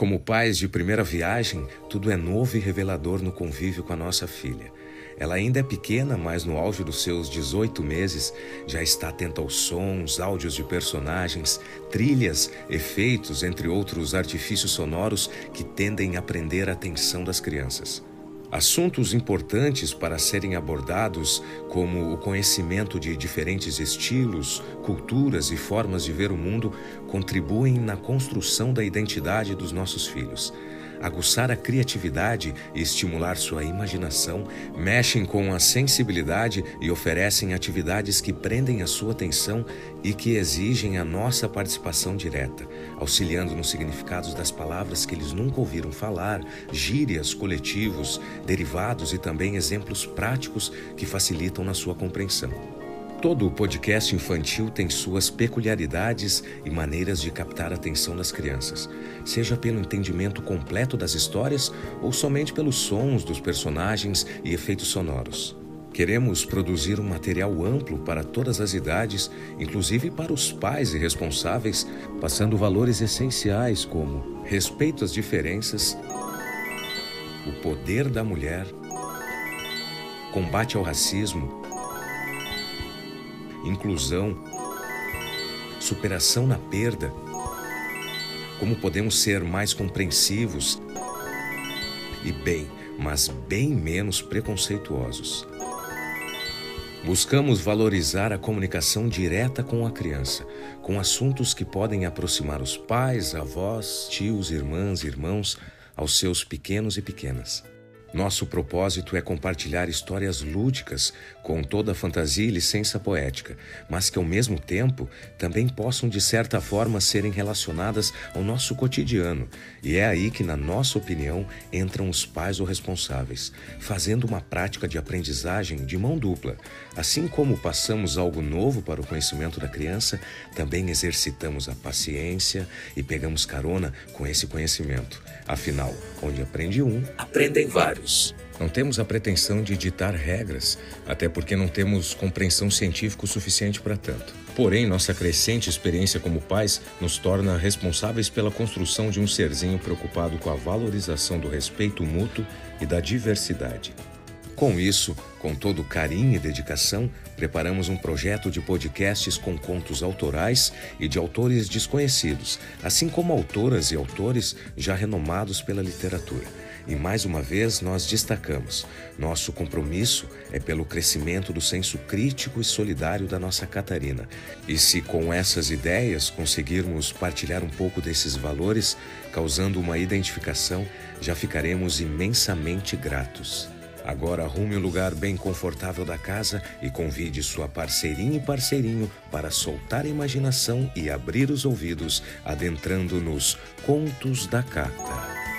Como pais de primeira viagem, tudo é novo e revelador no convívio com a nossa filha. Ela ainda é pequena, mas no auge dos seus 18 meses já está atenta aos sons, áudios de personagens, trilhas, efeitos, entre outros artifícios sonoros que tendem a prender a atenção das crianças. Assuntos importantes para serem abordados, como o conhecimento de diferentes estilos, culturas e formas de ver o mundo, contribuem na construção da identidade dos nossos filhos aguçar a criatividade e estimular sua imaginação, mexem com a sensibilidade e oferecem atividades que prendem a sua atenção e que exigem a nossa participação direta, auxiliando nos significados das palavras que eles nunca ouviram falar, gírias, coletivos, derivados e também exemplos práticos que facilitam na sua compreensão. Todo o podcast infantil tem suas peculiaridades e maneiras de captar a atenção das crianças, seja pelo entendimento completo das histórias ou somente pelos sons dos personagens e efeitos sonoros. Queremos produzir um material amplo para todas as idades, inclusive para os pais e responsáveis, passando valores essenciais como respeito às diferenças, o poder da mulher, combate ao racismo inclusão, superação na perda, como podemos ser mais compreensivos e bem, mas bem menos preconceituosos. Buscamos valorizar a comunicação direta com a criança, com assuntos que podem aproximar os pais, avós, tios, irmãs, irmãos aos seus pequenos e pequenas. Nosso propósito é compartilhar histórias lúdicas com toda a fantasia e licença poética, mas que ao mesmo tempo também possam de certa forma serem relacionadas ao nosso cotidiano. E é aí que, na nossa opinião, entram os pais ou responsáveis, fazendo uma prática de aprendizagem de mão dupla. Assim como passamos algo novo para o conhecimento da criança, também exercitamos a paciência e pegamos carona com esse conhecimento. Afinal, onde aprende um, aprendem vários. Não temos a pretensão de ditar regras, até porque não temos compreensão científica o suficiente para tanto. Porém, nossa crescente experiência como pais nos torna responsáveis pela construção de um serzinho preocupado com a valorização do respeito mútuo e da diversidade. Com isso, com todo carinho e dedicação, preparamos um projeto de podcasts com contos autorais e de autores desconhecidos, assim como autoras e autores já renomados pela literatura. E mais uma vez nós destacamos: nosso compromisso é pelo crescimento do senso crítico e solidário da nossa Catarina. E se com essas ideias conseguirmos partilhar um pouco desses valores, causando uma identificação, já ficaremos imensamente gratos. Agora arrume um lugar bem confortável da casa e convide sua parceirinha e parceirinho para soltar a imaginação e abrir os ouvidos, adentrando nos Contos da Cata.